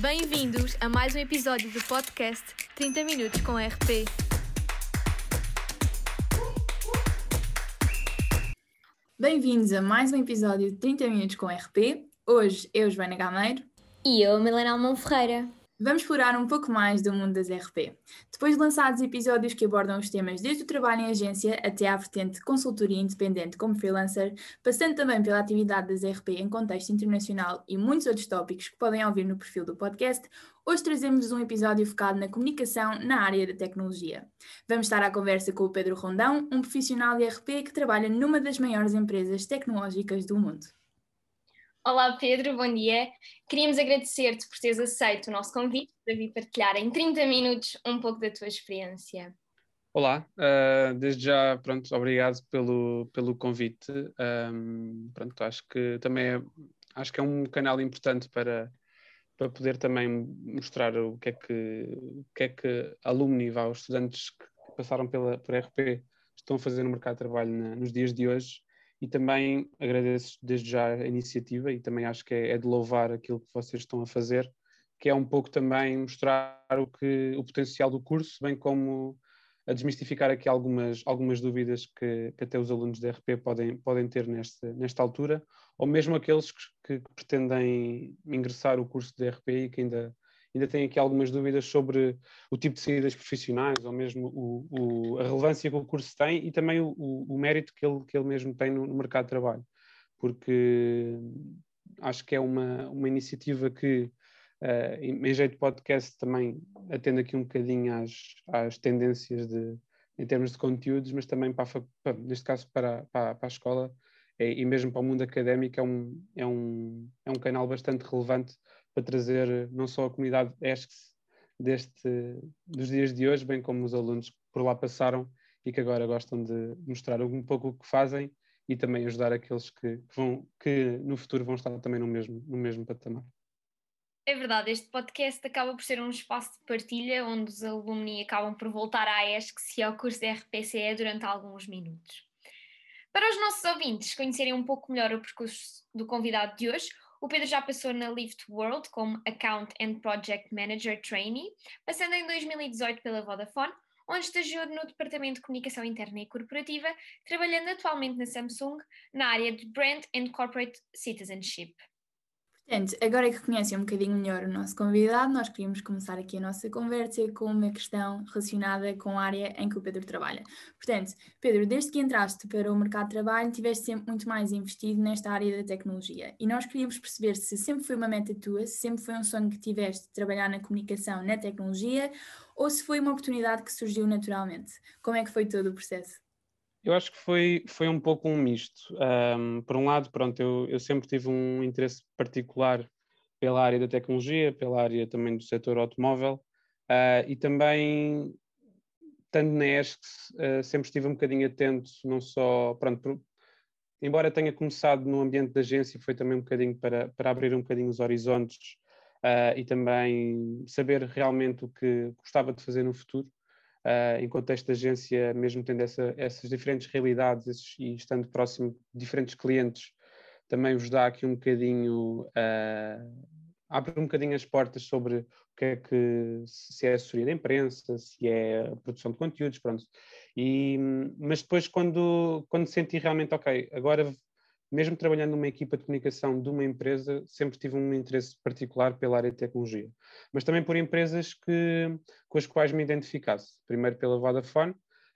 Bem-vindos a mais um episódio do podcast 30 Minutos com RP. Bem-vindos a mais um episódio de 30 Minutos com RP. Hoje eu, Joana Gameiro. E eu, Milena Almão Ferreira. Vamos explorar um pouco mais do mundo das RP. Depois de lançados episódios que abordam os temas desde o trabalho em agência até à vertente de consultoria independente como freelancer, passando também pela atividade das RP em contexto internacional e muitos outros tópicos que podem ouvir no perfil do podcast, hoje trazemos um episódio focado na comunicação na área da tecnologia. Vamos estar à conversa com o Pedro Rondão, um profissional de RP que trabalha numa das maiores empresas tecnológicas do mundo. Olá Pedro, bom dia. Queríamos agradecer-te por teres aceito o nosso convite para vir partilhar em 30 minutos um pouco da tua experiência. Olá, uh, desde já, pronto, obrigado pelo, pelo convite. Um, pronto, acho que também é, acho que é um canal importante para, para poder também mostrar o que é que, o que, é que alumni, vá, os estudantes que passaram pela, por RP estão a fazer no mercado de trabalho na, nos dias de hoje e também agradeço desde já a iniciativa e também acho que é, é, de louvar aquilo que vocês estão a fazer, que é um pouco também mostrar o, que, o potencial do curso, bem como a desmistificar aqui algumas, algumas dúvidas que, que até os alunos da RP podem, podem ter neste, nesta altura, ou mesmo aqueles que, que pretendem ingressar o curso de RP e que ainda ainda tenho aqui algumas dúvidas sobre o tipo de saídas profissionais ou mesmo o, o, a relevância que o curso tem e também o, o, mérito que ele, que ele mesmo tem no, no, mercado de trabalho, porque acho que é uma, uma iniciativa que, uh, em jeito de podcast, também atende aqui um bocadinho às, às tendências de, em termos de conteúdos, mas também, para, para neste caso, para, para, para a escola. É, e mesmo para o mundo académico é um, é, um, é um canal bastante relevante para trazer não só a comunidade ESCS deste, dos dias de hoje, bem como os alunos que por lá passaram e que agora gostam de mostrar um pouco o que fazem e também ajudar aqueles que, vão, que no futuro vão estar também no mesmo, no mesmo patamar. É verdade, este podcast acaba por ser um espaço de partilha onde os alunos acabam por voltar à ESCS e ao curso de RPCE durante alguns minutos. Para os nossos ouvintes conhecerem um pouco melhor o percurso do convidado de hoje, o Pedro já passou na Lift World como Account and Project Manager Trainee, passando em 2018 pela Vodafone, onde estagiou no Departamento de Comunicação Interna e Corporativa, trabalhando atualmente na Samsung na área de Brand and Corporate Citizenship. Portanto, agora que conhecem um bocadinho melhor o nosso convidado, nós queríamos começar aqui a nossa conversa com uma questão relacionada com a área em que o Pedro trabalha. Portanto, Pedro, desde que entraste para o mercado de trabalho, tiveste sempre muito mais investido nesta área da tecnologia e nós queríamos perceber se sempre foi uma meta tua, se sempre foi um sonho que tiveste de trabalhar na comunicação, na tecnologia, ou se foi uma oportunidade que surgiu naturalmente. Como é que foi todo o processo? Eu acho que foi, foi um pouco um misto. Um, por um lado, pronto, eu, eu sempre tive um interesse particular pela área da tecnologia, pela área também do setor automóvel uh, e também, estando na ESCS, uh, sempre estive um bocadinho atento, não só, pronto, por, embora tenha começado no ambiente da agência, foi também um bocadinho para, para abrir um bocadinho os horizontes uh, e também saber realmente o que gostava de fazer no futuro uh, contexto de agência, mesmo tendo essa, essas diferentes realidades esses, e estando próximo de diferentes clientes, também vos dá aqui um bocadinho, uh, abre um bocadinho as portas sobre o que é que, se é assessoria da imprensa, se é produção de conteúdos, pronto. E, mas depois quando, quando senti realmente, ok, agora mesmo trabalhando numa equipa de comunicação de uma empresa, sempre tive um interesse particular pela área de tecnologia, mas também por empresas que, com as quais me identificasse, primeiro pela Vodafone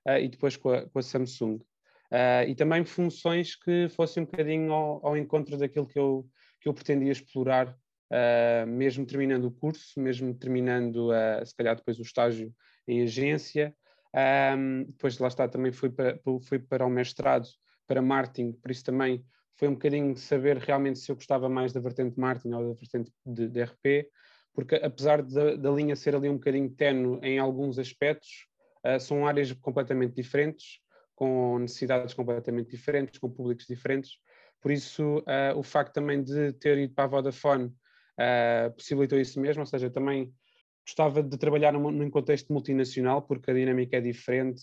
uh, e depois com a, com a Samsung. Uh, e também funções que fossem um bocadinho ao, ao, encontro daquilo que eu, que eu pretendia explorar, uh, mesmo terminando o curso, mesmo terminando, se calhar depois o estágio em agência. Um, depois lá está, também fui para, fui para o mestrado, para marketing, por isso também foi um bocadinho saber realmente se eu gostava mais da vertente marketing ou da vertente de, de RP, porque apesar da linha ser ali um bocadinho tenue em alguns aspectos, uh, são áreas completamente diferentes, com necessidades completamente diferentes, com públicos diferentes. Por isso, uh, o facto também de ter ido para a Vodafone uh, possibilitou isso mesmo, ou seja, também gostava de trabalhar num, num contexto multinacional, porque a dinâmica é diferente,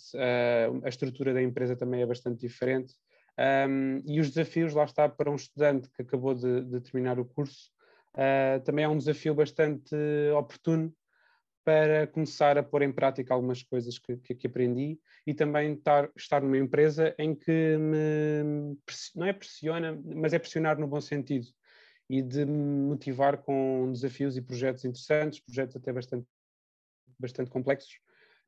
a estrutura da empresa também é bastante diferente. Um, e os desafios, lá está, para um estudante que acabou de, de terminar o curso, uh, também é um desafio bastante oportuno para começar a pôr em prática algumas coisas que, que, que aprendi e também estar, estar numa empresa em que me, não é pressiona, mas é pressionar no bom sentido e de me motivar com desafios e projetos interessantes, projetos até bastante, bastante complexos.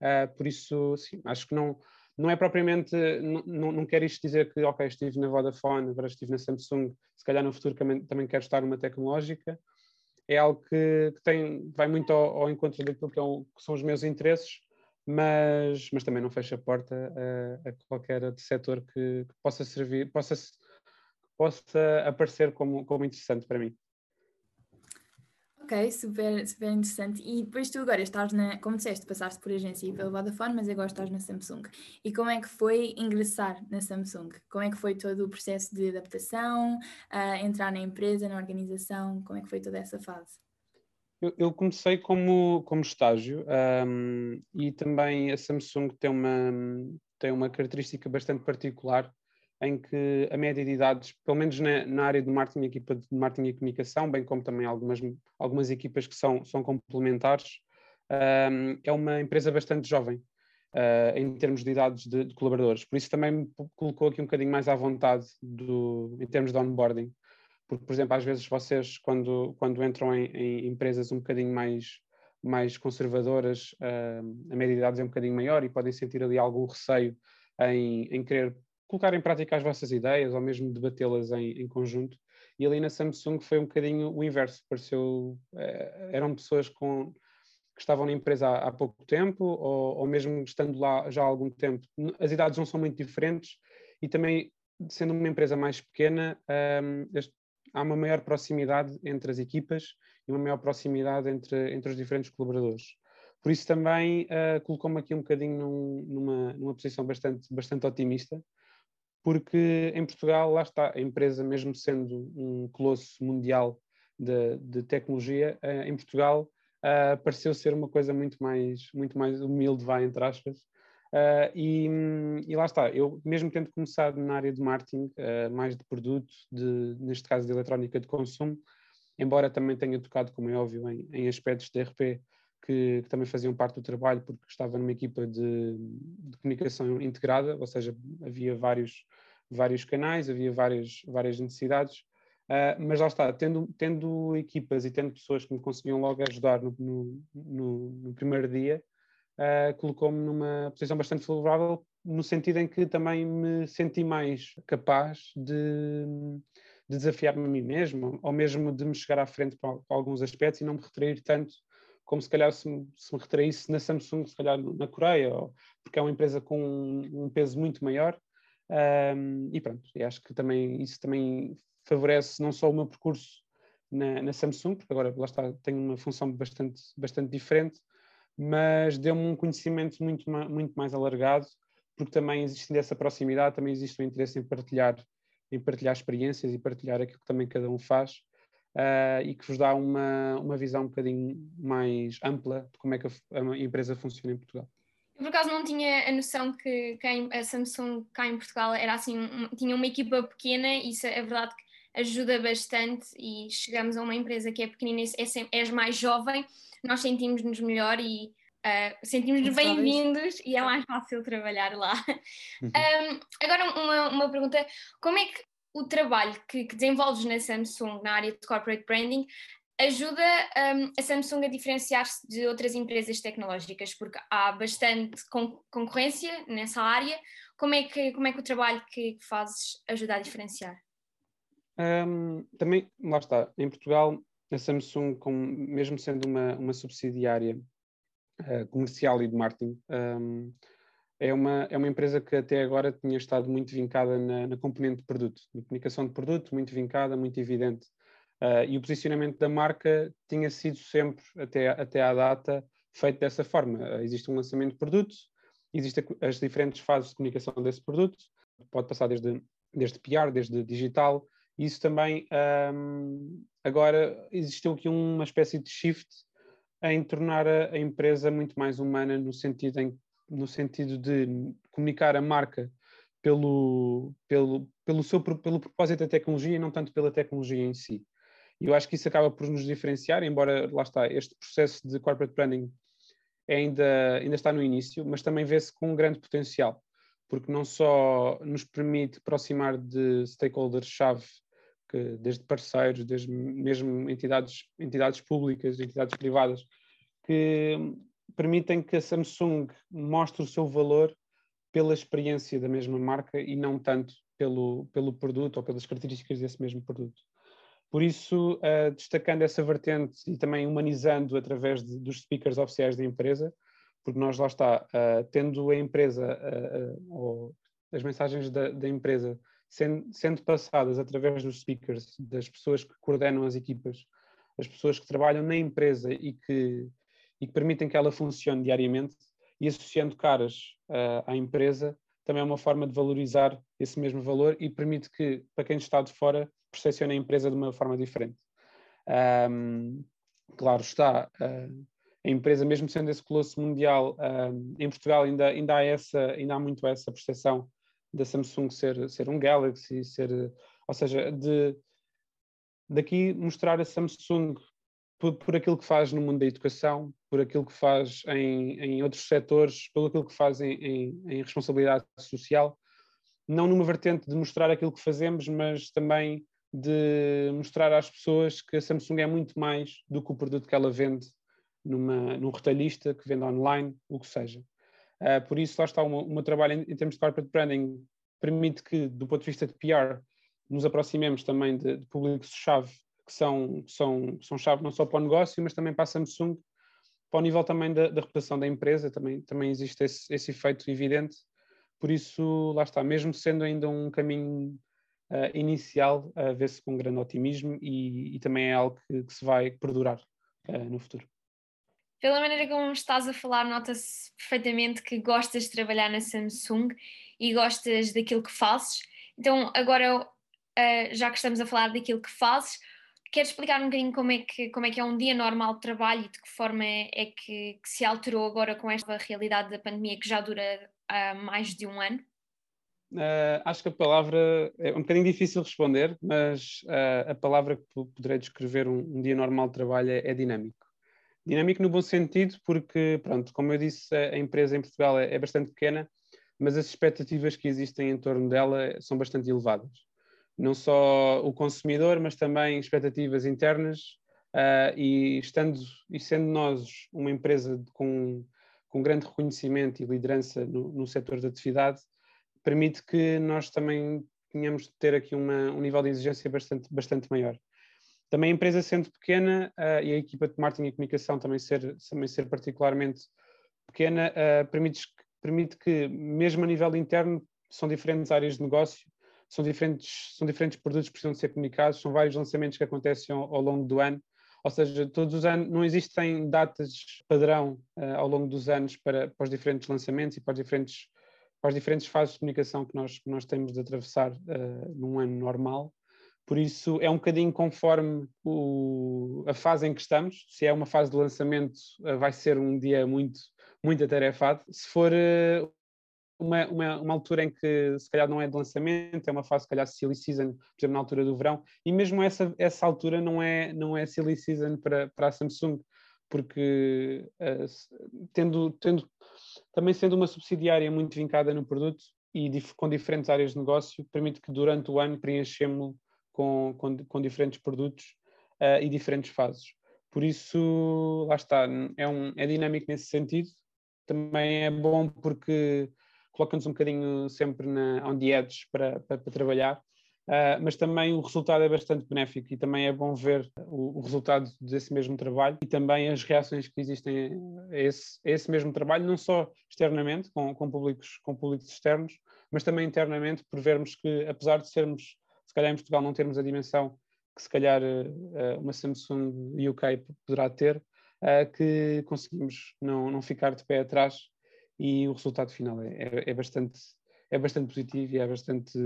Uh, por isso, sim, acho que não, não é propriamente, não, não quero isto dizer que, ok, estive na Vodafone, agora estive na Samsung, se calhar no futuro também, também quero estar numa tecnológica, é algo que, que tem, vai muito ao, ao encontro daquilo que, é um, que, são os meus interesses, mas, mas também não fecha a porta a, a qualquer setor que, que, possa servir, possa, possa aparecer como, como interessante para mim. Ok, super, super interessante. E depois tu agora estás na, como disseste, passaste por agência e pela Vodafone, mas agora estás na Samsung. E como é que foi ingressar na Samsung? Como é que foi todo o processo de adaptação, entrar na empresa, na organização? Como é que foi toda essa fase? Eu, eu comecei como, como estágio um, e também a Samsung tem uma, tem uma característica bastante particular em que a média de idades, pelo menos na, na, área de marketing, equipa de marketing e comunicação, bem como também algumas, algumas equipas que são, são complementares, um, é uma empresa bastante jovem uh, em termos de idades de, de, colaboradores. Por isso também me colocou aqui um bocadinho mais à vontade do, em termos de onboarding. Porque, por exemplo, às vezes vocês, quando, quando entram em, em empresas um bocadinho mais, mais conservadoras, uh, a média de idades é um bocadinho maior e podem sentir ali algum receio em, em querer colocar em prática as vossas ideias ou mesmo debatê-las em, em, conjunto. E ali na Samsung foi um bocadinho o inverso, pareceu, eh, eram pessoas com, que estavam na empresa há, há pouco tempo ou, ou, mesmo estando lá já há algum tempo. As idades não são muito diferentes e também, sendo uma empresa mais pequena, um, este, há uma maior proximidade entre as equipas e uma maior proximidade entre, entre os diferentes colaboradores. Por isso também uh, colocou-me aqui um bocadinho num, numa, numa posição bastante, bastante otimista, porque em Portugal, lá está, a empresa, mesmo sendo um colosso mundial de, de tecnologia, uh, em Portugal uh, pareceu ser uma coisa muito mais, muito mais humilde, vai, entre aspas. Uh, e, e, lá está, eu mesmo tendo começado na área de marketing, mais de produto, de, neste caso de eletrónica de consumo, embora também tenha tocado, como é óbvio, em, em aspectos de RP, que, que, também faziam parte do trabalho, porque estava numa equipa de, de, comunicação integrada, ou seja, havia vários, vários canais, havia várias, várias necessidades, uh, mas lá está, tendo, tendo equipas e tendo pessoas que me conseguiam logo ajudar no, no, no, no primeiro dia, uh, colocou-me numa posição bastante favorável, no sentido em que também me senti mais capaz de, de desafiar-me a mim mesmo, ou mesmo de me chegar à frente para, alguns aspectos e não me retrair tanto como se calhar se me, se me retraísse na Samsung, se calhar na Coreia, ou, porque é uma empresa com um, um peso muito maior. Um, e pronto, e acho que também isso também favorece não só o meu percurso na, na, Samsung, porque agora lá está, tenho uma função bastante, bastante diferente, mas deu-me um conhecimento muito, muito mais alargado, porque também existindo essa proximidade, também existe o um interesse em partilhar, em partilhar experiências e partilhar aquilo que também cada um faz uh, e que vos dá uma, uma visão um bocadinho mais ampla de como é que a, a empresa funciona em Portugal. por acaso não tinha a noção que, que a Samsung cá em Portugal era assim, um, tinha uma equipa pequena, e isso é verdade que ajuda bastante e chegamos a uma empresa que é pequenina, é, és mais jovem, nós sentimos-nos melhor e uh, sentimos-nos bem-vindos e é mais fácil trabalhar lá. Um, uhum. agora uma, uma pergunta, como é que o trabalho que, que desenvolves na Samsung, na área de corporate branding, ajuda um, a Samsung a diferenciar-se de outras empresas tecnológicas, porque há bastante con concorrência nessa área. Como é que, como é que o trabalho que fazes ajuda a diferenciar? Um, também, lá está, em Portugal, a Samsung, com, mesmo sendo uma, uma subsidiária uh, comercial e de marketing, um, é uma, é uma empresa que até agora tinha estado muito vincada na, na componente de produto, na comunicação de produto, muito vincada, muito evidente. Uh, e o posicionamento da marca tinha sido sempre, até, até à data, feito dessa forma. Uh, existe um lançamento de produto, existem as diferentes fases de comunicação desse produto, pode passar desde, desde PR, desde digital, isso também, um, agora existiu aqui uma espécie de shift em tornar a, a empresa muito mais humana, no sentido em no sentido de comunicar a marca pelo, pelo, pelo, seu, pelo propósito da tecnologia e não tanto pela tecnologia em si. E eu acho que isso acaba por nos diferenciar, embora lá está, este processo de corporate branding ainda, ainda está no início, mas também vê-se com um grande potencial, porque não só nos permite aproximar de stakeholders-chave, desde parceiros, desde mesmo entidades, entidades públicas, entidades privadas, que permitem que a Samsung mostre o seu valor pela experiência da mesma marca e não tanto pelo, pelo produto ou pelas características desse mesmo produto. Por isso, uh, destacando essa vertente e também humanizando através de, dos speakers oficiais da empresa, porque nós lá está, uh, tendo a empresa, uh, ou as mensagens da, da empresa sendo, sendo, passadas através dos speakers, das pessoas que coordenam as equipas, as pessoas que trabalham na empresa e que, e que permitem que ela funcione diariamente, e associando caras à empresa, também é uma forma de valorizar esse mesmo valor e permite que, para quem está de fora, percepciona a empresa de uma forma diferente. Um, claro está, uh, a empresa, mesmo sendo esse colosso mundial, uh, em Portugal ainda, ainda, há essa, ainda há muito essa percepção da Samsung ser, ser um Galaxy, ser, ou seja, de daqui mostrar a Samsung por, por, aquilo que faz no mundo da educação, por aquilo que faz em, em outros setores, pelo aquilo que faz em, em, em responsabilidade social, não numa vertente de mostrar aquilo que fazemos, mas também de mostrar às pessoas que a Samsung é muito mais do que o produto que ela vende numa, num retalhista, que vende online, o que seja. Uh, por isso, lá está, o meu trabalho em, em, termos de corporate branding. Permite que, do ponto de vista de PR, nos aproximemos também de, de públicos-chave que são, são, são chave não só para o negócio, mas também para a Samsung, para o nível também da, da reputação da empresa, também, também existe esse, esse efeito evidente. Por isso, lá está, mesmo sendo ainda um caminho uh, inicial, uh, vê-se com grande otimismo e, e também é algo que, que se vai perdurar uh, no futuro. Pela maneira como estás a falar, nota-se perfeitamente que gostas de trabalhar na Samsung e gostas daquilo que fazes. Então, agora, já que estamos a falar daquilo que fazes, queres explicar um bocadinho como é que, como é, que é um dia normal de trabalho e de que forma é, é que, que, se alterou agora com esta realidade da pandemia que já dura uh, mais de um ano? Uh, acho que a palavra é um bocadinho difícil responder, mas uh, a palavra que poderei descrever um, um, dia normal de trabalho é, é, dinâmico. Dinâmico no bom sentido, porque, pronto, como eu disse, a, a empresa em Portugal é, é, bastante pequena, mas as expectativas que existem em torno dela são bastante elevadas. Não só o consumidor, mas também expectativas internas, uh, e estando e sendo nós uma empresa com, com grande reconhecimento e liderança no, no setor da atividade, permite que nós também tenhamos de ter aqui uma, um nível de exigência bastante, bastante maior. Também a empresa sendo pequena uh, e a equipa de marketing e comunicação também ser, também ser particularmente pequena, uh, permite, permite que, mesmo a nível interno, são diferentes áreas de negócio, são diferentes, são diferentes produtos que precisam ser comunicados, são vários lançamentos que acontecem ao, ao longo do ano, ou seja, todos os anos não existem datas padrão uh, ao longo dos anos para, para os diferentes lançamentos e para diferentes para as diferentes fases de comunicação que nós, que nós temos de atravessar uh, num ano normal. Por isso, é um bocadinho conforme o, a fase em que estamos. Se é uma fase de lançamento, uh, vai ser um dia muito, muito atarefado. Se for uma, uma, uma, altura em que se calhar não é de lançamento, é uma fase, se calhar, silly season, por exemplo, na altura do verão, e mesmo essa, essa altura não é, não é silly season para, para a Samsung, porque tendo, tendo também sendo uma subsidiária muito vincada no produto e dif com diferentes áreas de negócio, permite que durante o ano preenchemos com, com, com diferentes produtos uh, e diferentes fases. Por isso, lá está, é, um, é dinâmico nesse sentido. Também é bom porque coloca-nos um bocadinho sempre na, on the edge para, para, para trabalhar. Uh, mas também o resultado é bastante benéfico e também é bom ver o, o, resultado desse mesmo trabalho e também as reações que existem a esse, a esse mesmo trabalho, não só externamente, com, com, públicos, com públicos externos, mas também internamente, por vermos que, apesar de sermos, se calhar em Portugal não termos a dimensão que se calhar uh, uma Samsung UK poderá ter, que conseguimos não, não ficar de pé atrás e o resultado final é, é, é bastante é bastante positivo e é bastante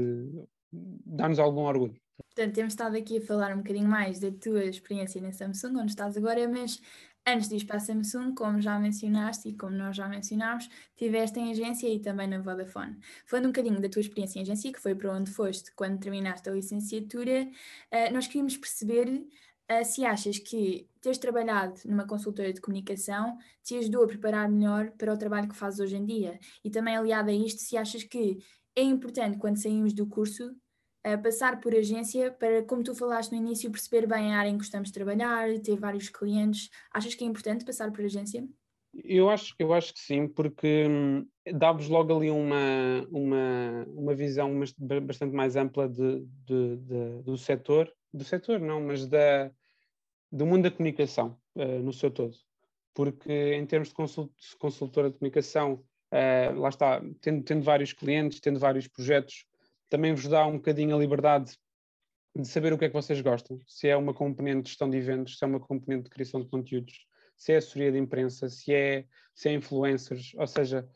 dá-nos algum orgulho. Portanto, temos estado aqui a falar um bocadinho mais da tua experiência na Samsung, onde estás agora, mas antes de ir para a Samsung, como já mencionaste e como nós já mencionámos, tiveste em agência e também na Vodafone. Falando um bocadinho da tua experiência em agência, que foi para onde foste quando terminaste a licenciatura, uh, nós queríamos perceber uh, se achas que teres trabalhado numa consultora de comunicação te ajudou a preparar melhor para o trabalho que fazes hoje em dia. E também aliado a isto, se achas que é importante quando saímos do curso uh, passar por agência para, como tu falaste no início, perceber bem a área em que gostamos de trabalhar, ter vários clientes. Achas que é importante passar por agência? Eu acho, eu acho que sim, porque hum, dá-vos logo ali uma, uma, uma visão bastante mais ampla de, de, de, do setor, do setor não, mas da, do mundo da comunicação uh, no seu todo. Porque em termos de consult, consultora de comunicação, uh, lá está, tendo, tendo vários clientes, tendo vários projetos, também vos dá um bocadinho a liberdade de saber o que é que vocês gostam, se é uma componente de gestão de eventos, se é uma componente de criação de conteúdos, se é assessoria de imprensa, se é, se é influencers, ou seja,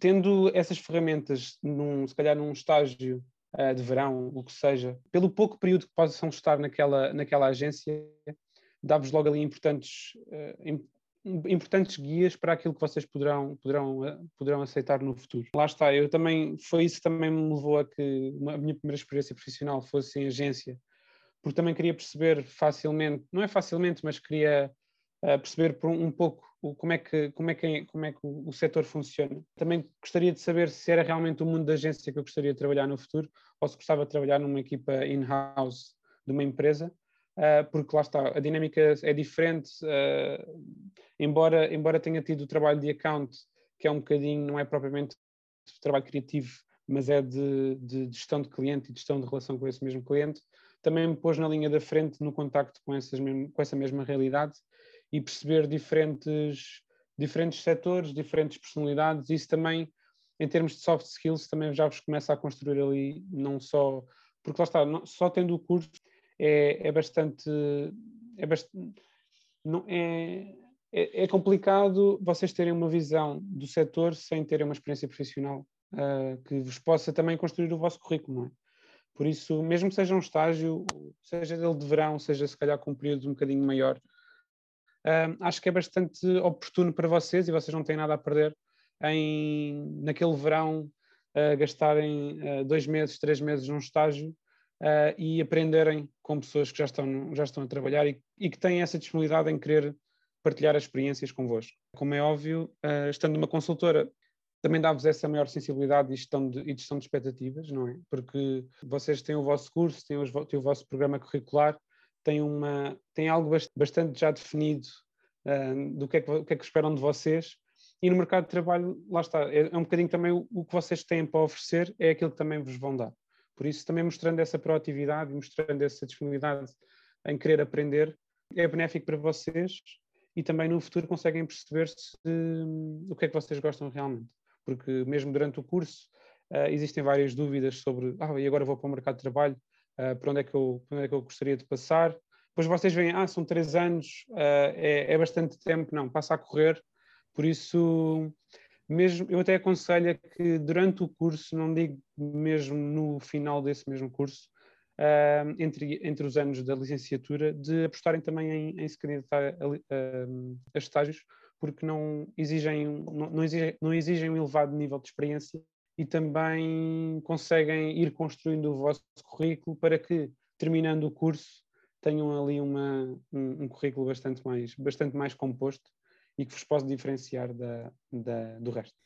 tendo essas ferramentas, num, se calhar num estágio uh, de verão, o que seja, pelo pouco período que possam estar naquela, naquela agência, dá-vos logo ali importantes, uh, importantes guias para aquilo que vocês poderão, poderão, uh, poderão aceitar no futuro. Lá está, eu também, foi isso que também me levou a que a minha primeira experiência profissional fosse em agência, porque também queria perceber facilmente, não é facilmente, mas queria uh, perceber por um, um pouco como é que, como é que, como é que o, o setor funciona. Também gostaria de saber se era realmente o mundo da agência que eu gostaria de trabalhar no futuro ou se gostava de trabalhar numa equipa in-house de uma empresa, uh, porque lá está, a dinâmica é diferente, uh, embora, embora tenha tido o trabalho de account, que é um bocadinho, não é propriamente trabalho criativo, mas é de, de, gestão de cliente e gestão de relação com esse mesmo cliente, também me pôs na linha da frente no contacto com, essas mesmo, com essa mesma realidade e perceber diferentes, diferentes setores, diferentes personalidades. Isso também, em termos de soft skills, também já vos começa a construir ali, não só. Porque lá está, não, só tendo o curso é, é bastante. É, bastante não, é, é, é, complicado vocês terem uma visão do setor sem terem uma experiência profissional uh, que vos possa também construir o vosso currículo, não é? Por isso, mesmo que seja um estágio, seja dele de verão, seja se calhar com um período um bocadinho maior, acho que é bastante oportuno para vocês e vocês não têm nada a perder em, naquele verão, uh, gastarem uh, dois meses, três meses num estágio uh, e aprenderem com pessoas que já estão, já estão a trabalhar e, e, que têm essa disponibilidade em querer partilhar as experiências convosco. Como é óbvio, estando numa consultora, também dá-vos essa maior sensibilidade e gestão, de, e gestão de expectativas, não é? Porque vocês têm o vosso curso, têm, os, têm o vosso programa curricular tem, uma, tem algo bastante já definido uh, do que é que, que é que esperam de vocês e no mercado de trabalho, lá está, é, é um bocadinho também o, o, que vocês têm para oferecer, é aquilo que também vos vão dar. Por isso, também mostrando essa proatividade, mostrando essa disponibilidade em querer aprender, é benéfico para vocês e também no futuro conseguem perceber se, um, o que é que vocês gostam realmente. Porque mesmo durante o curso uh, existem várias dúvidas sobre, ah, e agora vou para o mercado de trabalho, uh, para, onde é que eu, onde é que eu gostaria de passar. Depois vocês veem, ah, são três anos, uh, é, é bastante tempo, não, passa a correr. Por isso, mesmo, eu até aconselho que durante o curso, não digo mesmo no final desse mesmo curso, uh, entre, entre os anos da licenciatura, de apostarem também em, em se candidatar a, a, a, estágios, porque não exigem, não, não, exigem, não exigem um elevado nível de experiência e também conseguem ir construindo o vosso currículo para que, terminando o curso, tenham ali uma, um, um currículo bastante mais, bastante mais composto e que vos possa diferenciar da, da, do resto.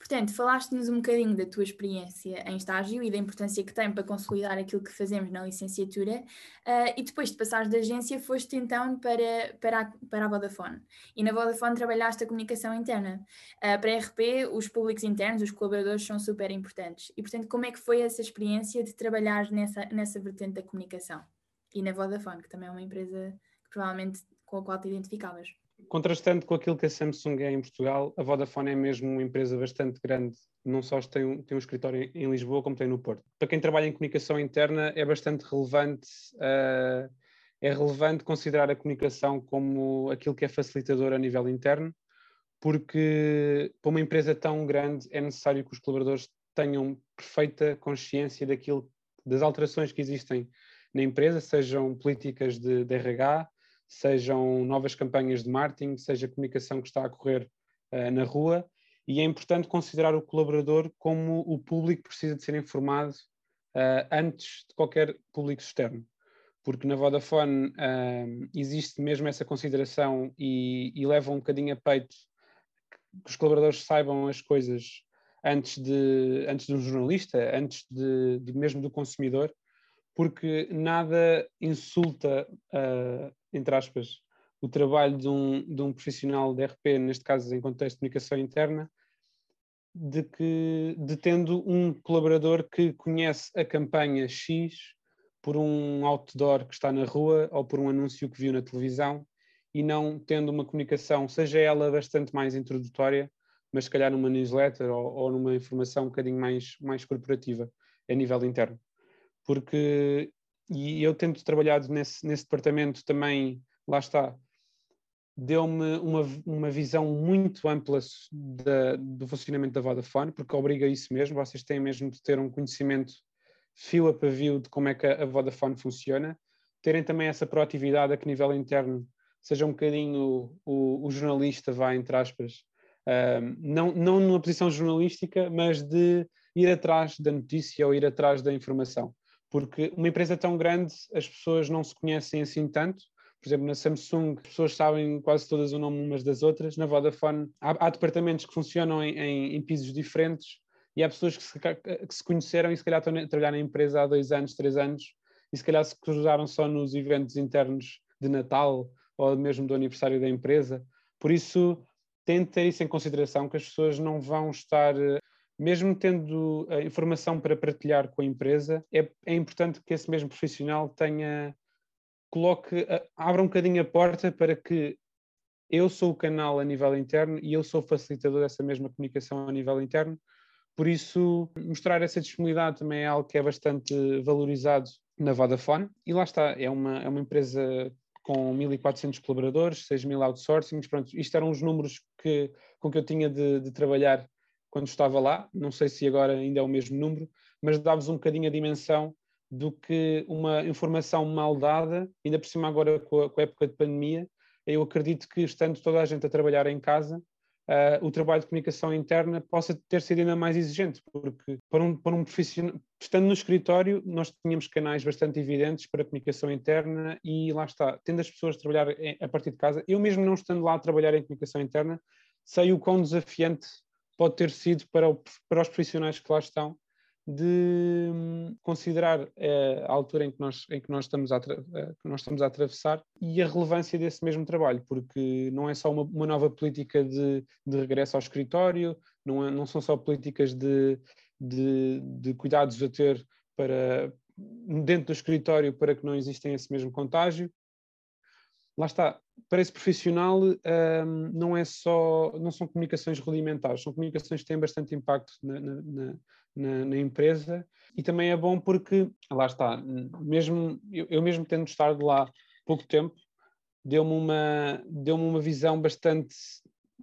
Portanto, falaste-nos um bocadinho da tua experiência em estágio e da importância que tem para consolidar aquilo que fazemos na licenciatura, uh, e depois de passares da agência, foste então para, para, a, para a Vodafone. E na Vodafone trabalhaste a comunicação interna. Uh, para a RP, os públicos internos, os colaboradores, são super importantes. E, portanto, como é que foi essa experiência de trabalhar nessa, nessa vertente da comunicação? E na Vodafone, que também é uma empresa que provavelmente com a qual te identificavas contrastando com aquilo que a Samsung é em Portugal, a Vodafone é mesmo uma empresa bastante grande, não só tem um, tem um escritório em Lisboa, como tem no Porto. Para quem trabalha em comunicação interna, é bastante relevante, uh, é relevante considerar a comunicação como aquilo que é facilitador a nível interno, porque para uma empresa tão grande é necessário que os colaboradores tenham perfeita consciência daquilo, das alterações que existem na empresa, sejam políticas de, de RH, sejam novas campanhas de marketing, seja comunicação que está a correr uh, na rua, e é importante considerar o colaborador como o público precisa de ser informado uh, antes de qualquer público externo. porque na Vodafone uh, existe mesmo essa consideração e, e leva um bocadinho a peito que os colaboradores saibam as coisas antes de, antes de um jornalista, antes de, de mesmo do consumidor, porque nada insulta, uh, entre aspas, o trabalho de um, de um profissional de RP, neste caso em contexto de comunicação interna, de que um colaborador que conhece a campanha X por um outdoor que está na rua ou por um anúncio que viu na televisão e não tendo uma comunicação, seja ela bastante mais introdutória, mas se calhar numa newsletter ou, ou numa informação um bocadinho mais, mais corporativa a nível interno. Porque, e eu tento trabalhar nesse, nesse departamento também, lá está, deu-me uma, uma visão muito ampla da, do funcionamento da Vodafone, porque obriga isso mesmo, vocês têm mesmo de ter um conhecimento fio a pavio de como é que a, Vodafone funciona, terem também essa proatividade a que nível interno seja um bocadinho o, o jornalista, vai entre aspas, não, não numa posição jornalística, mas de ir atrás da notícia ou ir atrás da informação. Porque uma empresa tão grande, as pessoas não se conhecem assim tanto. Por exemplo, na Samsung, as pessoas sabem quase todas o nome umas das outras. Na Vodafone, há, há departamentos que funcionam em, em, em, pisos diferentes e há pessoas que se, que se conheceram e se calhar estão a trabalhar na empresa há dois anos, três anos e se calhar se cruzaram só nos eventos internos de Natal ou mesmo do aniversário da empresa. Por isso, tente ter isso em consideração, que as pessoas não vão estar, eh, mesmo tendo a informação para partilhar com a empresa, é, é importante que esse mesmo profissional tenha, coloque, abra um bocadinho a porta para que eu sou o canal a nível interno e eu sou o facilitador dessa mesma comunicação a nível interno. Por isso, mostrar essa disponibilidade também é algo que é bastante valorizado na Vodafone. E lá está, é uma, é uma empresa com 1.400 colaboradores, 6.000 outsourcings, pronto, isto eram os números que, com que eu tinha de, de, trabalhar quando estava lá, não sei se agora ainda é o mesmo número, mas dá-vos um bocadinho a dimensão do que uma informação mal dada, ainda por cima agora com a, com a época de pandemia, eu acredito que estando toda a gente a trabalhar em casa, uh, o trabalho de comunicação interna possa ter sido ainda mais exigente, porque para um, para um profissional, estando no escritório, nós tínhamos canais bastante evidentes para comunicação interna e lá está, tendo as pessoas a trabalhar a partir de casa, eu mesmo não estando lá a trabalhar em comunicação interna, sei o quão desafiante pode ter sido para, o, para os profissionais que lá estão de hum, considerar eh, a altura em que nós, em que nós, estamos a, eh, que nós estamos a atravessar e a relevância desse mesmo trabalho, porque não é só uma, uma nova política de, de, regresso ao escritório, não, é, não são só políticas de, de, de, cuidados a ter para, dentro do escritório para que não existem esse mesmo contágio. Lá está, para esse profissional um, não é só, não são comunicações rudimentares, são comunicações que têm bastante impacto na, na, na, na, empresa e também é bom porque, lá está, mesmo, eu, eu mesmo tendo estado lá pouco tempo, deu-me uma, deu uma visão bastante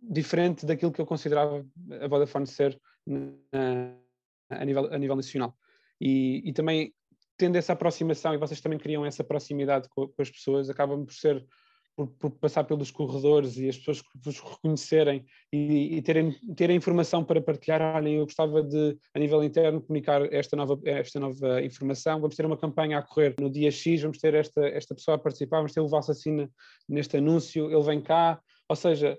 diferente daquilo que eu considerava a Vodafone ser a, nível, a nível nacional. E, e também tendo essa aproximação, e vocês também criam essa proximidade com, com as pessoas, acaba por ser por, por, passar pelos corredores e as pessoas vos reconhecerem e, e terem, terem informação para partilhar. Olhem, eu gostava de, a nível interno, comunicar esta nova, esta nova informação. Vamos ter uma campanha a correr no dia X, vamos ter esta, esta pessoa a participar, vamos ter o Valsacina neste anúncio, ele vem cá. Ou seja,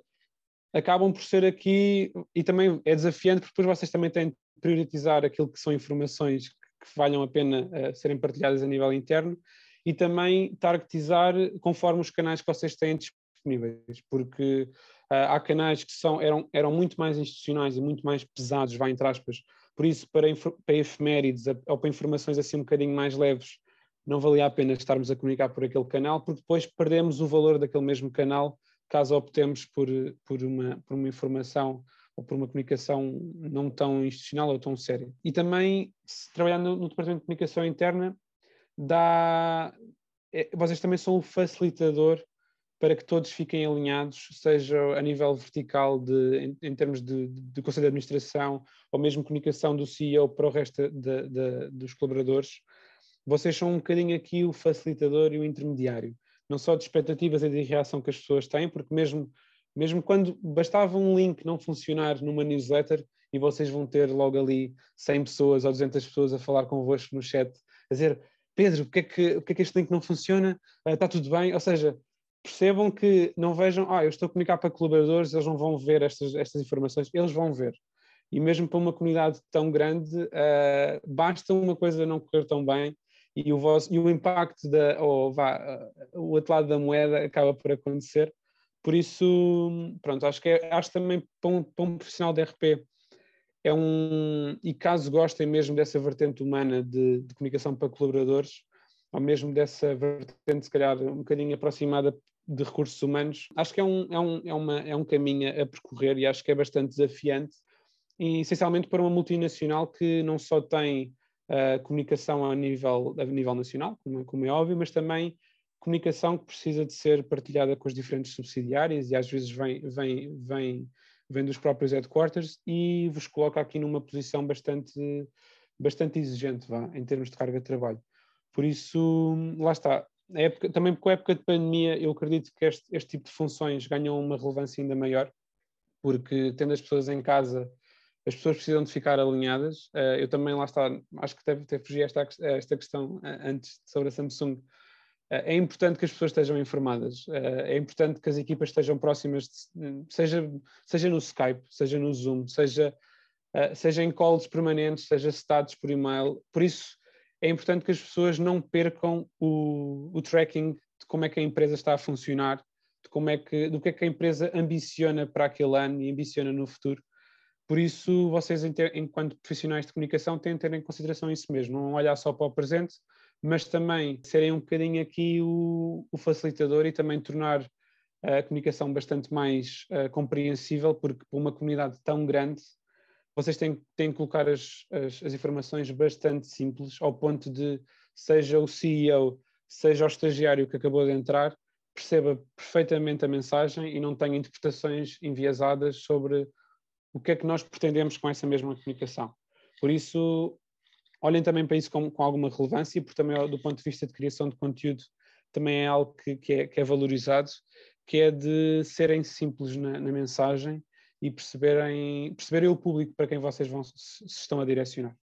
acabam por ser aqui, e também é desafiante, porque depois vocês também têm de priorizar aquilo que são informações que valham a pena uh, serem partilhadas a nível interno e também targetizar conforme os canais que vocês têm disponíveis, porque uh, há canais que são, eram, eram muito mais institucionais e muito mais pesados, vai entre aspas, por isso para, para efemérides ou para informações assim um bocadinho mais leves, não valia a pena estarmos a comunicar por aquele canal, porque depois perdemos o valor daquele mesmo canal caso optemos por, por, uma, por uma informação ou por uma comunicação não tão institucional ou tão séria. E também, trabalhando no, no Departamento de Comunicação Interna, dá. É, vocês também são o facilitador para que todos fiquem alinhados, seja a nível vertical de, em, em termos de, de, Conselho de Administração ou mesmo comunicação do CEO para o resto de, de, dos colaboradores. Vocês são um bocadinho aqui o facilitador e o intermediário, não só de expectativas e de reação que as pessoas têm, porque mesmo, mesmo quando bastava um link não funcionar numa newsletter e vocês vão ter logo ali 100 pessoas ou 200 pessoas a falar convosco no chat, a dizer Pedro, porque é que, porque é que este link não funciona? Uh, está tudo bem? Ou seja, percebam que não vejam, ah, eu estou a comunicar para colaboradores, eles não vão ver estas, estas informações, eles vão ver. E mesmo para uma comunidade tão grande, uh, basta uma coisa não correr tão bem e o, vosso, e o impacto da, ou vá, uh, o outro lado da moeda acaba por acontecer. Por isso, pronto, acho que é, acho também para um, para um profissional de RP é um, e caso gostem mesmo dessa vertente humana de, de comunicação para colaboradores, ou mesmo dessa vertente, se calhar, um bocadinho aproximada de recursos humanos, acho que é um, é um, é uma, é um caminho a percorrer e acho que é bastante desafiante, e essencialmente para uma multinacional que não só tem uh, comunicação a nível, a nível nacional, como, como é óbvio, mas também comunicação que precisa de ser partilhada com as diferentes subsidiárias e às vezes vem, vem, vem, vem dos próprios headquarters e vos coloca aqui numa posição bastante, bastante exigente vá, em termos de carga de trabalho. Por isso, lá está. Época, também com a época de pandemia, eu acredito que este, este tipo de funções ganham uma relevância ainda maior, porque tendo as pessoas em casa, as pessoas precisam de ficar alinhadas. Uh, eu também, lá está, acho que deve ter fugido esta, esta questão uh, antes sobre a Samsung, é importante que as pessoas estejam informadas, é importante que as equipas estejam próximas, seja, seja no Skype, seja no Zoom, seja, seja em calls permanentes, seja status por e-mail. Por isso, é importante que as pessoas não percam o, o tracking de como é que a empresa está a funcionar, de como é que, do que é que a empresa ambiciona para aquele ano e ambiciona no futuro. Por isso, vocês, enquanto profissionais de comunicação, têm de ter em consideração isso mesmo, não olhar só para o presente, mas também serem um bocadinho aqui o, o facilitador e também tornar a comunicação bastante mais uh, compreensível, porque para uma comunidade tão grande, vocês têm, têm que colocar as, as, as, informações bastante simples, ao ponto de, seja o CEO, seja o estagiário que acabou de entrar, perceba perfeitamente a mensagem e não tenha interpretações enviesadas sobre o que é que nós pretendemos com essa mesma comunicação. Por isso, olhem também para isso com, com, alguma relevância, porque também do ponto de vista de criação de conteúdo também é algo que, que, é, que é, valorizado, que é de serem simples na, na, mensagem e perceberem, perceberem o público para quem vocês vão, se, se estão a direcionar.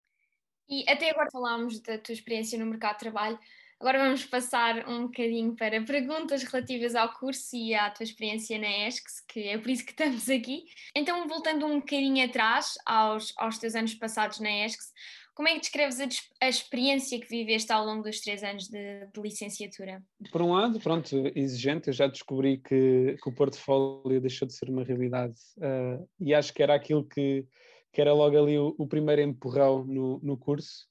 E até agora falámos da tua experiência no mercado de trabalho, agora vamos passar um bocadinho para perguntas relativas ao curso e à tua experiência na ESCS, que é por isso que estamos aqui. Então, voltando um bocadinho atrás, aos, aos teus anos passados na ESCS, como é que descreves a, a, experiência que viveste ao longo dos três anos de, de, licenciatura? Por um lado, pronto, exigente, eu já descobri que, que o portfólio deixou de ser uma realidade uh, e acho que era aquilo que, que era logo ali o, o primeiro empurrão no, no, curso,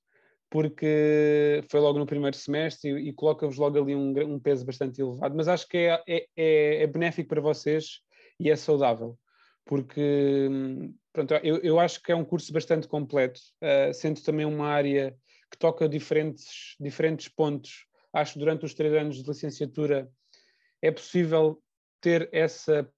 porque foi logo no primeiro semestre e, e coloca-vos logo ali um, um, peso bastante elevado, mas acho que é, é, é, é benéfico para vocês e é saudável porque pronto, eu, eu acho que é um curso bastante completo, uh, sendo também uma área que toca diferentes, diferentes pontos. Acho que durante os três anos de licenciatura é possível ter essa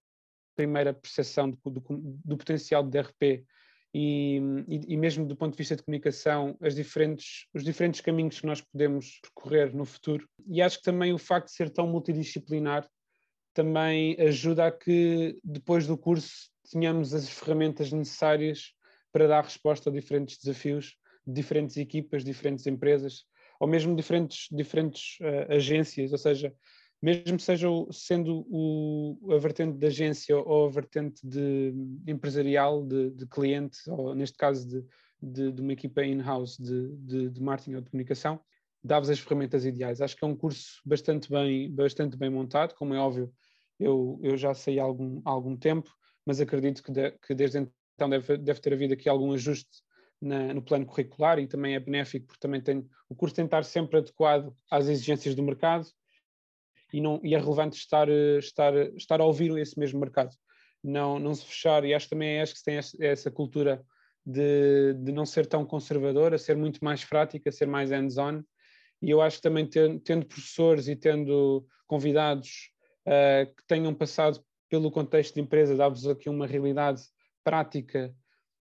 primeira percepção do, do, do potencial de DRP e, e, e, mesmo do ponto de vista de comunicação, as diferentes, os diferentes caminhos que nós podemos percorrer no futuro. E acho que também o facto de ser tão multidisciplinar também ajuda a que depois do curso tenhamos as ferramentas necessárias para dar resposta a diferentes desafios de diferentes equipas, diferentes empresas, ou mesmo diferentes, diferentes uh, agências, ou seja, mesmo seja o, sendo o, a vertente de agência ou a vertente de, empresarial de, de cliente, ou neste caso de, de, de uma equipa in-house de, de, de, marketing ou de comunicação, dá-vos as ferramentas ideais. Acho que é um curso bastante bem, bastante bem montado, como é óbvio, eu, eu já sei há algum, há algum tempo, mas acredito que, de, que desde então deve, deve ter havido aqui algum ajuste na, no plano curricular e também é benéfico porque também tem, o curso tem de estar sempre adequado às exigências do mercado e, não, e é relevante estar, estar, estar a ouvir esse mesmo mercado, não, não se fechar, e acho também é acho que tem essa cultura de, de não ser tão conservadora, ser muito mais prática, ser mais hands-on, e eu acho que também tendo, tendo professores e tendo convidados uh, que tenham passado pelo contexto de empresa, dá-vos aqui uma realidade prática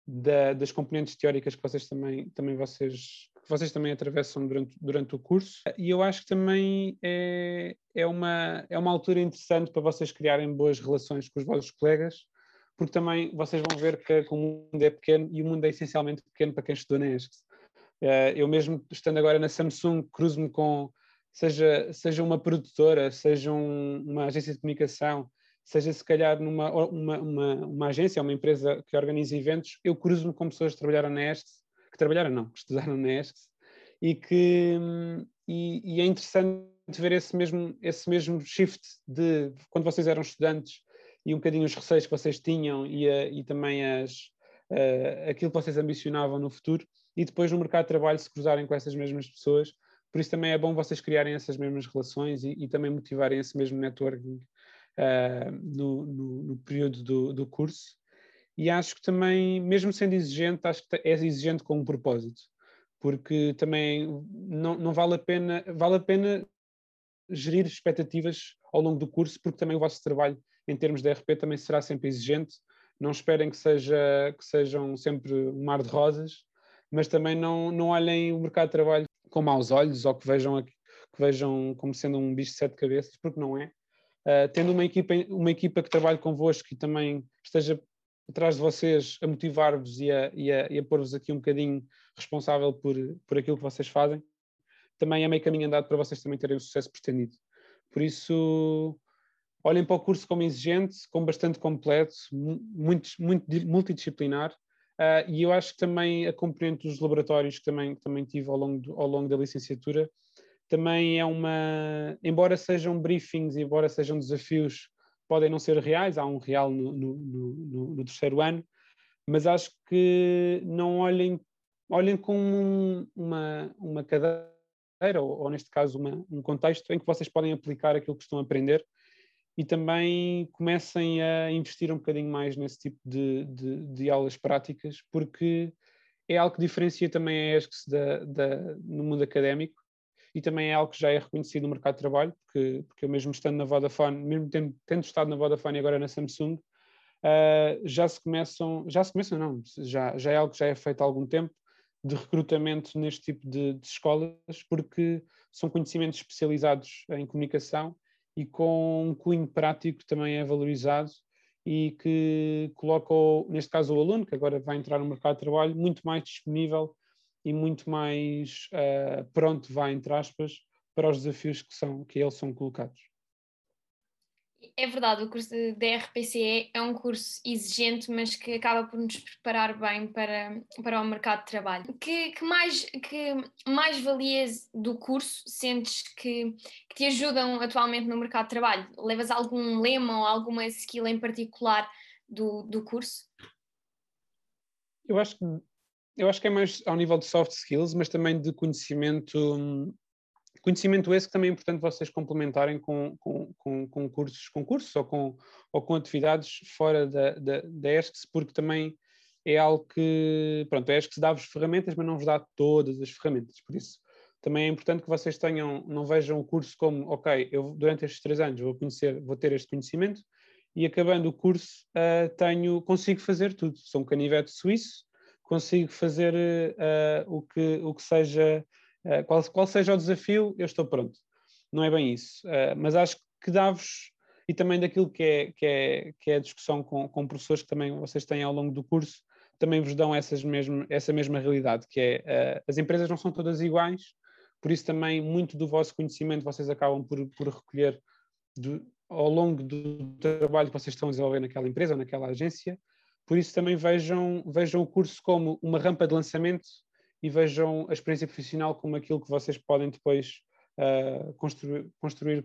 da, das componentes teóricas que vocês também, também vocês, vocês também atravessam durante, durante o curso. E eu acho que também é, é, uma, é uma altura interessante para vocês criarem boas relações com os vossos colegas, porque também vocês vão ver que, que o mundo é pequeno e o mundo é essencialmente pequeno para quem estudou na ESCS. Uh, eu mesmo estando agora na Samsung, cruzo-me com, seja, seja uma produtora, seja um, uma agência de comunicação, seja se calhar numa uma, uma, uma agência, uma empresa que organiza eventos, eu cruzo-me com pessoas que trabalharam na ESC, que trabalharam não, que estudaram na ESC, e que e, e, é interessante ver esse mesmo, esse mesmo shift de quando vocês eram estudantes e um bocadinho os receios que vocês tinham e, a, e também as, aquilo que vocês ambicionavam no futuro e depois no mercado de trabalho se cruzarem com essas mesmas pessoas. Por isso também é bom vocês criarem essas mesmas relações e, e também motivarem esse mesmo networking uh, no, no, no, período do, do curso. E acho que também, mesmo sendo exigente, acho que é exigente com um propósito, porque também não, não vale a pena, vale a pena gerir expectativas ao longo do curso, porque também o vosso trabalho em termos de RP também será sempre exigente. Não esperem que, seja, que sejam sempre um mar de rosas, mas também não, não olhem o mercado de trabalho com maus olhos ou que vejam, que vejam como sendo um bicho de sete cabeças, porque não é. Uh, tendo uma equipa, uma equipa que trabalhe convosco e também esteja atrás de vocês a motivar-vos e a, e a, a pôr-vos aqui um bocadinho responsável por, por aquilo que vocês fazem, também é meio caminho andado para vocês também terem o sucesso pretendido. Por isso, olhem para o curso como exigente, como bastante completo, muito, muito multidisciplinar, uh, e eu acho que também a componente dos laboratórios que também, que também tive ao longo, do, ao longo da licenciatura, também é uma, embora sejam briefings, embora sejam desafios, podem não ser reais, há um real no, no, no, no terceiro ano, mas acho que não olhem, olhem com uma, uma cadeira, ou, ou neste caso uma, um contexto em que vocês podem aplicar aquilo que estão a aprender e também comecem a investir um bocadinho mais nesse tipo de, de, de aulas práticas, porque é algo que diferencia também a ESCS da, da, no mundo académico e também é algo que já é reconhecido no mercado de trabalho, porque, porque eu mesmo estando na Vodafone, mesmo tendo, tendo estado na Vodafone e agora na Samsung, uh, já se começam, já se começam não, já, já é algo que já é feito há algum tempo, de recrutamento neste tipo de, de escolas, porque são conhecimentos especializados em comunicação e com um cunho prático também é valorizado e que coloca, neste caso, o aluno, que agora vai entrar no mercado de trabalho, muito mais disponível e muito mais uh, pronto, vai, entre aspas, para os desafios que, são, que eles são colocados. É verdade, o curso da RPCE é um curso exigente, mas que acaba por nos preparar bem para, para o mercado de trabalho. Que, que mais, que mais valias do curso sentes que, que te ajudam atualmente no mercado de trabalho? Levas algum lema ou alguma skill em particular do, do curso? Eu acho que eu acho que é mais ao nível de soft skills, mas também de conhecimento Conhecimento esse que também é importante vocês complementarem com, com, com, com cursos, com cursos ou, com, ou com atividades fora da, da, da ESCS, porque também é algo que, pronto, a ESCS dá-vos ferramentas, mas não vos dá todas as ferramentas, por isso também é importante que vocês tenham, não vejam o curso como, ok, eu durante estes três anos vou conhecer, vou ter este conhecimento e acabando o curso uh, tenho, consigo fazer tudo, sou um canivete suíço, consigo fazer uh, o, que, o que seja eh, qual, qual, seja o desafio, eu estou pronto. Não é bem isso. Uh, mas acho que dá-vos, e também daquilo que é, que é, que é a discussão com, com professores que também vocês têm ao longo do curso, também vos dão essas mesmo, essa mesma realidade, que é uh, as empresas não são todas iguais, por isso também muito do vosso conhecimento vocês acabam por, por recolher ao longo do trabalho que vocês estão a desenvolver naquela empresa ou naquela agência. Por isso também vejam, vejam o curso como uma rampa de lançamento e vejam a experiência profissional como aquilo que vocês podem depois uh, construir, construir,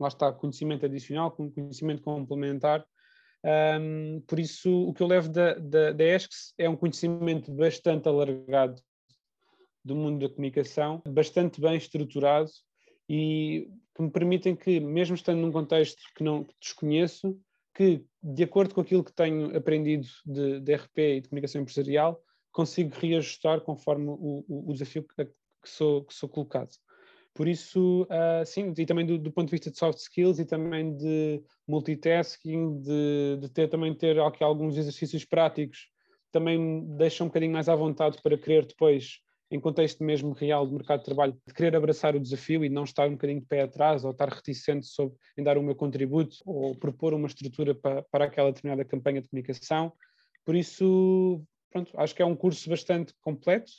lá está, conhecimento adicional, conhecimento complementar. Um, por isso, o que eu levo da, da, da ESCS é um conhecimento bastante alargado do mundo da comunicação, bastante bem estruturado e que me permitem que, mesmo estando num contexto que não que desconheço, que, de acordo com aquilo que tenho aprendido de, de RP e de comunicação empresarial, consigo reajustar conforme o, o, desafio que, que, sou, que sou colocado. Por isso, uh, sim, e também do, do, ponto de vista de soft skills e também de multitasking, de, de ter também ter aqui alguns exercícios práticos, também me deixa um bocadinho mais à vontade para querer depois, em contexto mesmo real do mercado de trabalho, de querer abraçar o desafio e não estar um bocadinho de pé atrás ou estar reticente sobre em dar o meu contributo ou propor uma estrutura para, para aquela determinada campanha de comunicação. Por isso, pronto, acho que é um curso bastante completo,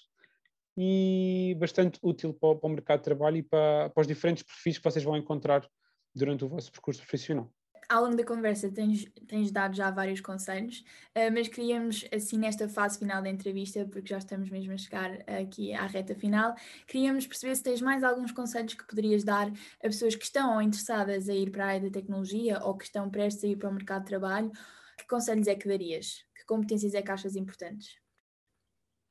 e bastante útil para, para o mercado de trabalho e para, para os diferentes perfis que vocês vão encontrar durante o vosso percurso profissional ao longo da conversa tens, tens dado já vários conselhos, uh, mas queríamos, assim, nesta fase final da entrevista, porque já estamos mesmo a chegar aqui à reta final, queríamos perceber se tens mais alguns conselhos que poderias dar a pessoas que estão interessadas a ir para a área da tecnologia ou que estão prestes a ir para o mercado de trabalho. Que conselhos é que darias? Que competências é que achas importantes?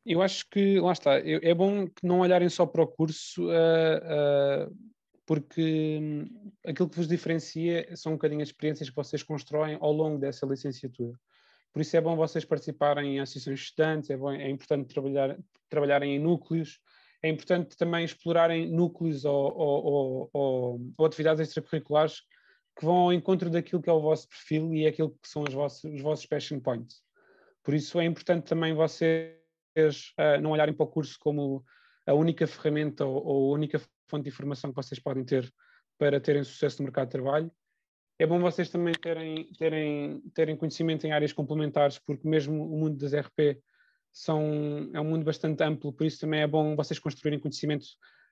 Eu acho que, lá está, é bom que não olharem só para o curso uh, uh, porque hum, aquilo que vos diferencia são um bocadinho as experiências que vocês constroem ao longo dessa licenciatura. Por isso é bom vocês participarem em associações estudantes, é, bom, é importante trabalhar, trabalharem em núcleos, é importante também explorarem núcleos ou, ou, ou, ou, atividades extracurriculares que vão ao encontro daquilo que é o vosso perfil e é aquilo que são os vossos, os vossos passion points. Por isso é importante também vocês uh, não olharem para o curso como a única ferramenta ou, ou a única fonte de informação que vocês podem ter para terem sucesso no mercado de trabalho. É bom vocês também terem, terem, terem conhecimento em áreas complementares, porque mesmo o mundo das RP são, é um mundo bastante amplo, por isso também é bom vocês construírem conhecimento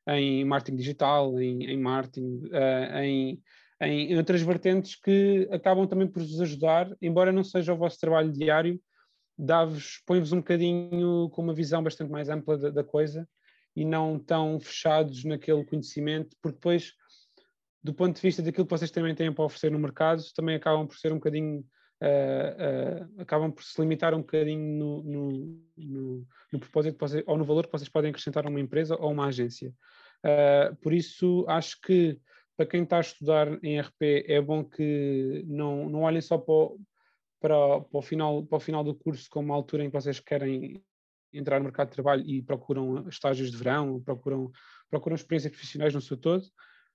em marketing digital, em, em marketing, uh, em, em outras vertentes que acabam também por vos ajudar, embora não seja o vosso trabalho diário, põe-vos um bocadinho com uma visão bastante mais ampla da, da coisa e não tão fechados naquele conhecimento, porque depois, do ponto de vista daquilo que vocês também têm para oferecer no mercado, também acabam por ser um bocadinho, uh, uh, acabam por se limitar um bocadinho no, no, no, no propósito vocês, ou no valor que vocês podem acrescentar a uma empresa ou uma agência. Uh, por isso, acho que para quem está a estudar em RP é bom que não, não olhem só para o, para, para, o final, para o final do curso como a altura em que vocês querem entrar no mercado de trabalho e procuram estágios de verão, procuram, procuram experiências profissionais no seu todo,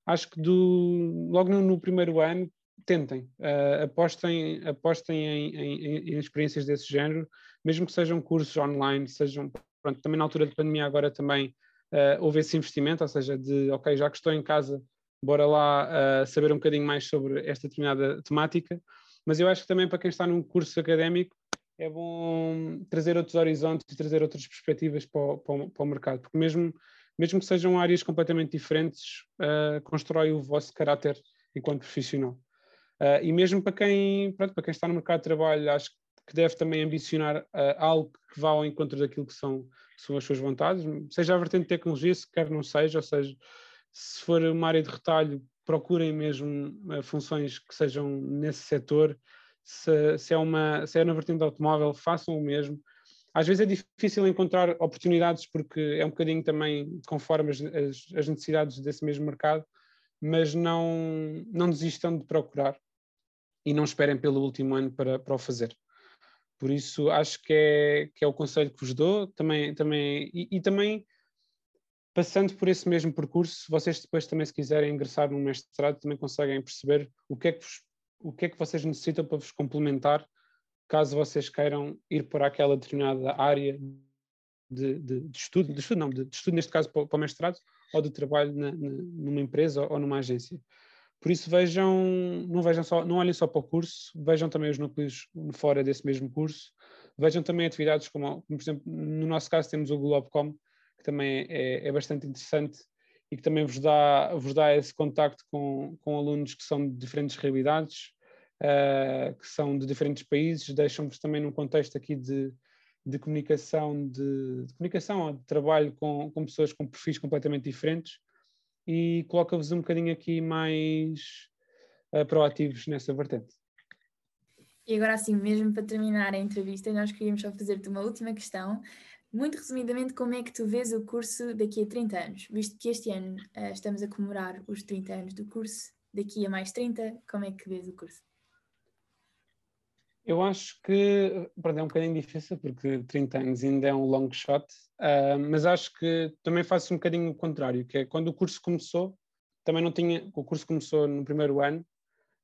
acho que do, logo no, no primeiro ano tentem, uh, apostem, apostem em, em, em, experiências desse género, mesmo que sejam cursos online, sejam, pronto, também na altura de pandemia agora também uh, houve esse investimento, ou seja, de, ok, já que estou em casa, bora lá uh, saber um bocadinho mais sobre esta determinada temática, mas eu acho que também para quem está num curso académico, é bom trazer outros horizontes e trazer outras perspectivas para o, para o, para o mercado, porque mesmo, mesmo que sejam áreas completamente diferentes, uh, constrói o vosso caráter enquanto profissional. Uh, e mesmo para quem, pronto, para quem está no mercado de trabalho, acho que deve também ambicionar uh, algo que vá ao encontro daquilo que são, que são as suas vontades, seja a vertente de tecnologia, se quer não seja, ou seja, se for uma área de retalho, procurem mesmo funções que sejam nesse setor, se, se, é uma, se é na vertente automóvel, façam o mesmo. Às vezes é difícil encontrar oportunidades porque é um bocadinho também conforme as, as, as necessidades desse mesmo mercado, mas não, não desistam de procurar e não esperem pelo último ano para, para o fazer. Por isso acho que é, que é o conselho que vos dou também, também, e, e também passando por esse mesmo percurso, vocês depois também se quiserem ingressar num mestrado também conseguem perceber o que é que vos o que é que vocês necessitam para vos complementar caso vocês queiram ir para aquela determinada área de, de, de estudo, de estudo não, de, de, estudo neste caso para, para o mestrado ou de trabalho na, na, numa empresa ou, numa agência. Por isso vejam, não vejam só, não olhem só para o curso, vejam também os núcleos fora desse mesmo curso, vejam também atividades como, como por exemplo, no nosso caso temos o Globecom, que também é, é bastante interessante e que também vos dá, vos dá esse contacto com, com alunos que são de diferentes realidades, uh, que são de diferentes países, deixam-vos também num contexto aqui de, de comunicação, de, de comunicação, de trabalho com, com pessoas com perfis completamente diferentes e coloca-vos um bocadinho aqui mais uh, proativos nessa vertente. E agora, assim, mesmo para terminar a entrevista, nós queríamos só fazer-te uma última questão, muito resumidamente, como é que tu vês o curso daqui a 30 anos? Visto que este ano uh, estamos a comemorar os 30 anos do curso, daqui a mais 30, como é que vês o curso? Eu acho que, perdão, é um bocadinho difícil, porque 30 anos ainda é um long shot, uh, mas acho que também faço um bocadinho o contrário, que é quando o curso começou, também não tinha, o curso começou no primeiro ano,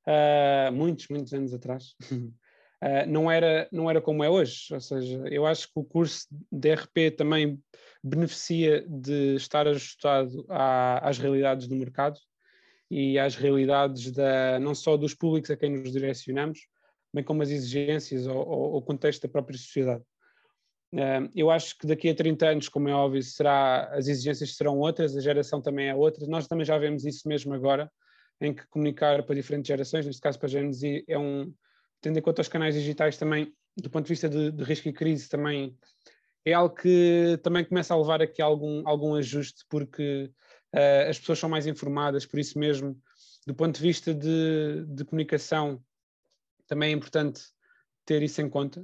uh, muitos, muitos anos atrás, uh, não, era, não era como é hoje. Ou seja, eu acho que o curso de RP também beneficia de estar ajustado à, às realidades do mercado e às realidades da, não só dos públicos a quem nos direcionamos, bem como as exigências ou, o contexto da própria sociedade. Uh, eu acho que daqui a 30 anos, como é óbvio, será, as exigências serão outras, a geração também é outra. Nós também já vemos isso mesmo agora, em que comunicar para diferentes gerações, neste caso para a Gen Z, é um, tendo em conta os canais digitais também, do ponto de vista de, de risco e crise, também é algo que também começa a levar aqui algum, algum ajuste, porque uh, as pessoas são mais informadas, por isso mesmo, do ponto de vista de, de comunicação, também é importante ter isso em conta.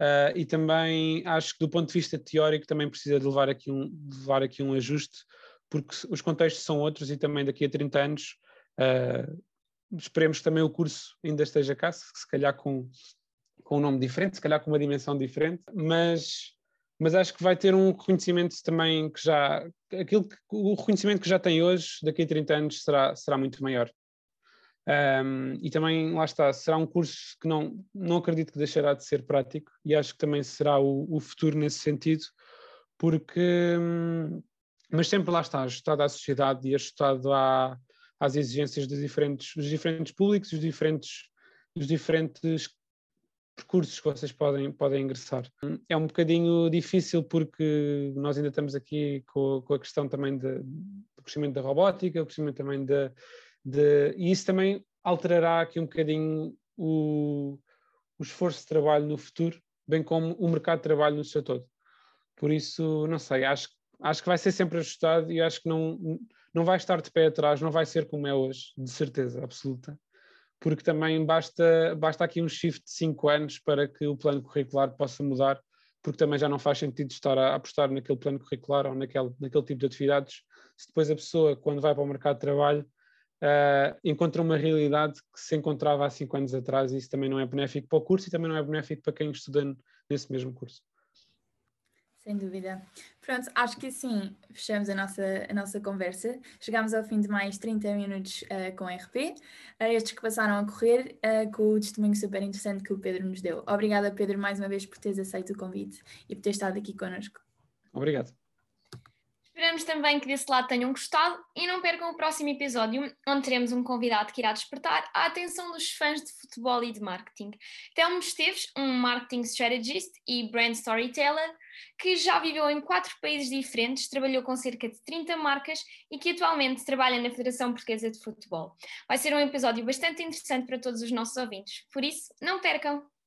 Uh, e também acho que do ponto de vista teórico também precisa de levar aqui um, levar aqui um ajuste, porque os contextos são outros e também daqui a 30 anos uh, esperemos também o curso ainda esteja cá, se, se calhar com, com um nome diferente, se calhar com uma dimensão diferente, mas mas acho que vai ter um reconhecimento também que já, aquilo que, o reconhecimento que já tem hoje, daqui a 30 anos, será, será muito maior. Um, e também, lá está, será um curso que não, não acredito que deixará de ser prático e acho que também será o, o futuro nesse sentido, porque, hum, mas sempre lá está, ajustado à sociedade e ajustado à, às exigências dos diferentes, dos diferentes públicos, dos diferentes, dos diferentes percursos que vocês podem, podem ingressar. É um bocadinho difícil porque nós ainda estamos aqui com, com a questão também de, do crescimento da robótica, o crescimento também de, de, e isso também alterará aqui um bocadinho o, o esforço de trabalho no futuro, bem como o mercado de trabalho no seu todo. Por isso, não sei, acho, acho que vai ser sempre ajustado e acho que não, não vai estar de pé atrás, não vai ser como é hoje, de certeza absoluta porque também basta, basta aqui um shift de 5 anos para que o plano curricular possa mudar, porque também já não faz sentido estar a apostar naquele plano curricular ou naquele, naquele tipo de atividades, se depois a pessoa, quando vai para o mercado de trabalho, uh, encontra uma realidade que se encontrava há 5 anos atrás, e isso também não é benéfico para o curso e também não é benéfico para quem estuda nesse mesmo curso. Sem dúvida. Pronto, acho que assim fechamos a nossa, a nossa conversa. Chegámos ao fim de mais 30 minutos uh, com RP, uh, estes que passaram a correr uh, com o testemunho super interessante que o Pedro nos deu. Obrigada, Pedro, mais uma vez por teres aceito o convite e por teres estado aqui connosco. Obrigado. Esperamos também que desse lado tenham gostado e não percam o próximo episódio, onde teremos um convidado que irá despertar a atenção dos fãs de futebol e de marketing. Telmo Esteves, um marketing strategist e brand storyteller, que já viveu em quatro países diferentes, trabalhou com cerca de 30 marcas e que atualmente trabalha na Federação Portuguesa de Futebol. Vai ser um episódio bastante interessante para todos os nossos ouvintes, por isso, não percam!